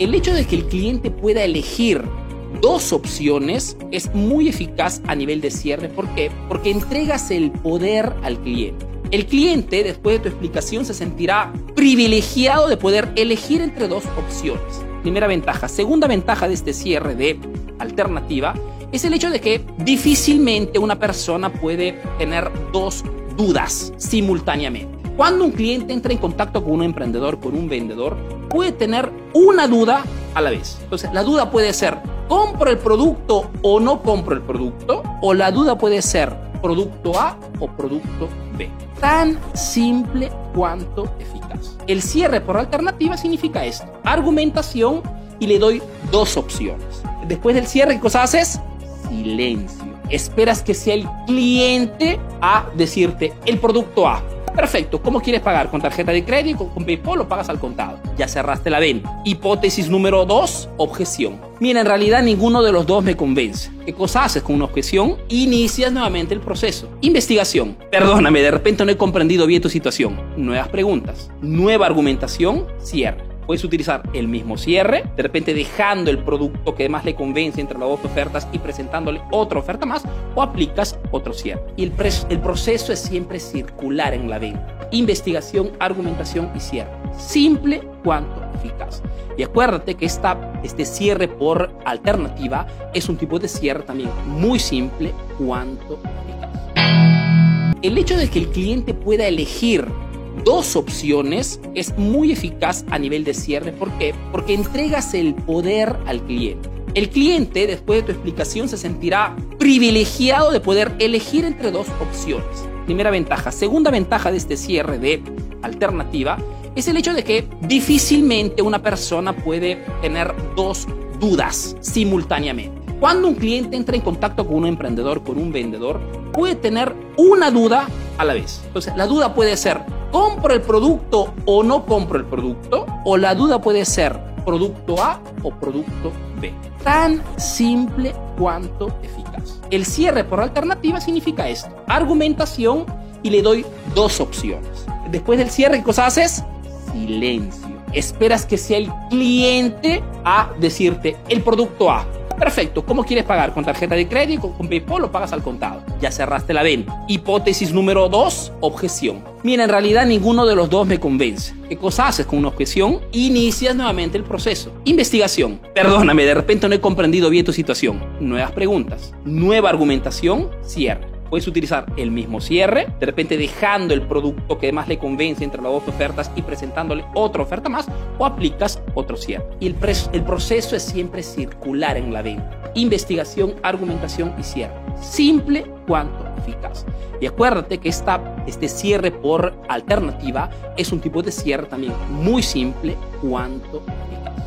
El hecho de que el cliente pueda elegir dos opciones es muy eficaz a nivel de cierre. ¿Por qué? Porque entregas el poder al cliente. El cliente, después de tu explicación, se sentirá privilegiado de poder elegir entre dos opciones. Primera ventaja. Segunda ventaja de este cierre de alternativa es el hecho de que difícilmente una persona puede tener dos dudas simultáneamente. Cuando un cliente entra en contacto con un emprendedor, con un vendedor, puede tener una duda a la vez. Entonces, la duda puede ser, ¿compro el producto o no compro el producto? O la duda puede ser, producto A o producto B. Tan simple cuanto eficaz. El cierre por alternativa significa esto. Argumentación y le doy dos opciones. Después del cierre, ¿qué cosa haces? Silencio. Esperas que sea el cliente a decirte el producto A. Perfecto, ¿cómo quieres pagar? ¿Con tarjeta de crédito? ¿Con PayPal o pagas al contado? Ya cerraste la venta. Hipótesis número dos, objeción. Mira, en realidad ninguno de los dos me convence. ¿Qué cosa haces con una objeción? Inicias nuevamente el proceso. Investigación. Perdóname, de repente no he comprendido bien tu situación. Nuevas preguntas. Nueva argumentación. Cierre puedes utilizar el mismo cierre, de repente dejando el producto que más le convence entre las dos ofertas y presentándole otra oferta más, o aplicas otro cierre. Y el, el proceso es siempre circular en la venta. Investigación, argumentación y cierre. Simple cuanto eficaz. Y acuérdate que esta, este cierre por alternativa es un tipo de cierre también muy simple cuanto eficaz. El hecho de que el cliente pueda elegir dos opciones es muy eficaz a nivel de cierre. ¿Por qué? Porque entregas el poder al cliente. El cliente, después de tu explicación, se sentirá privilegiado de poder elegir entre dos opciones. Primera ventaja. Segunda ventaja de este cierre de alternativa es el hecho de que difícilmente una persona puede tener dos dudas simultáneamente. Cuando un cliente entra en contacto con un emprendedor, con un vendedor, puede tener una duda a la vez. Entonces, la duda puede ser, ¿compro el producto o no compro el producto? O la duda puede ser, producto A o producto B. Tan simple cuanto eficaz. El cierre por alternativa significa esto. Argumentación y le doy dos opciones. Después del cierre, ¿qué cosa haces? Silencio. Esperas que sea el cliente a decirte el producto A Perfecto, ¿cómo quieres pagar? ¿Con tarjeta de crédito, con PayPal o pagas al contado? Ya cerraste la venta. Hipótesis número dos, objeción. Mira, en realidad ninguno de los dos me convence. ¿Qué cosa haces con una objeción? Inicias nuevamente el proceso. Investigación. Perdóname, de repente no he comprendido bien tu situación. Nuevas preguntas. Nueva argumentación. Cierre puedes utilizar el mismo cierre, de repente dejando el producto que más le convence entre las dos ofertas y presentándole otra oferta más, o aplicas otro cierre. Y el, el proceso es siempre circular en la venta. Investigación, argumentación y cierre. Simple cuanto eficaz. Y acuérdate que esta, este cierre por alternativa es un tipo de cierre también muy simple cuanto eficaz.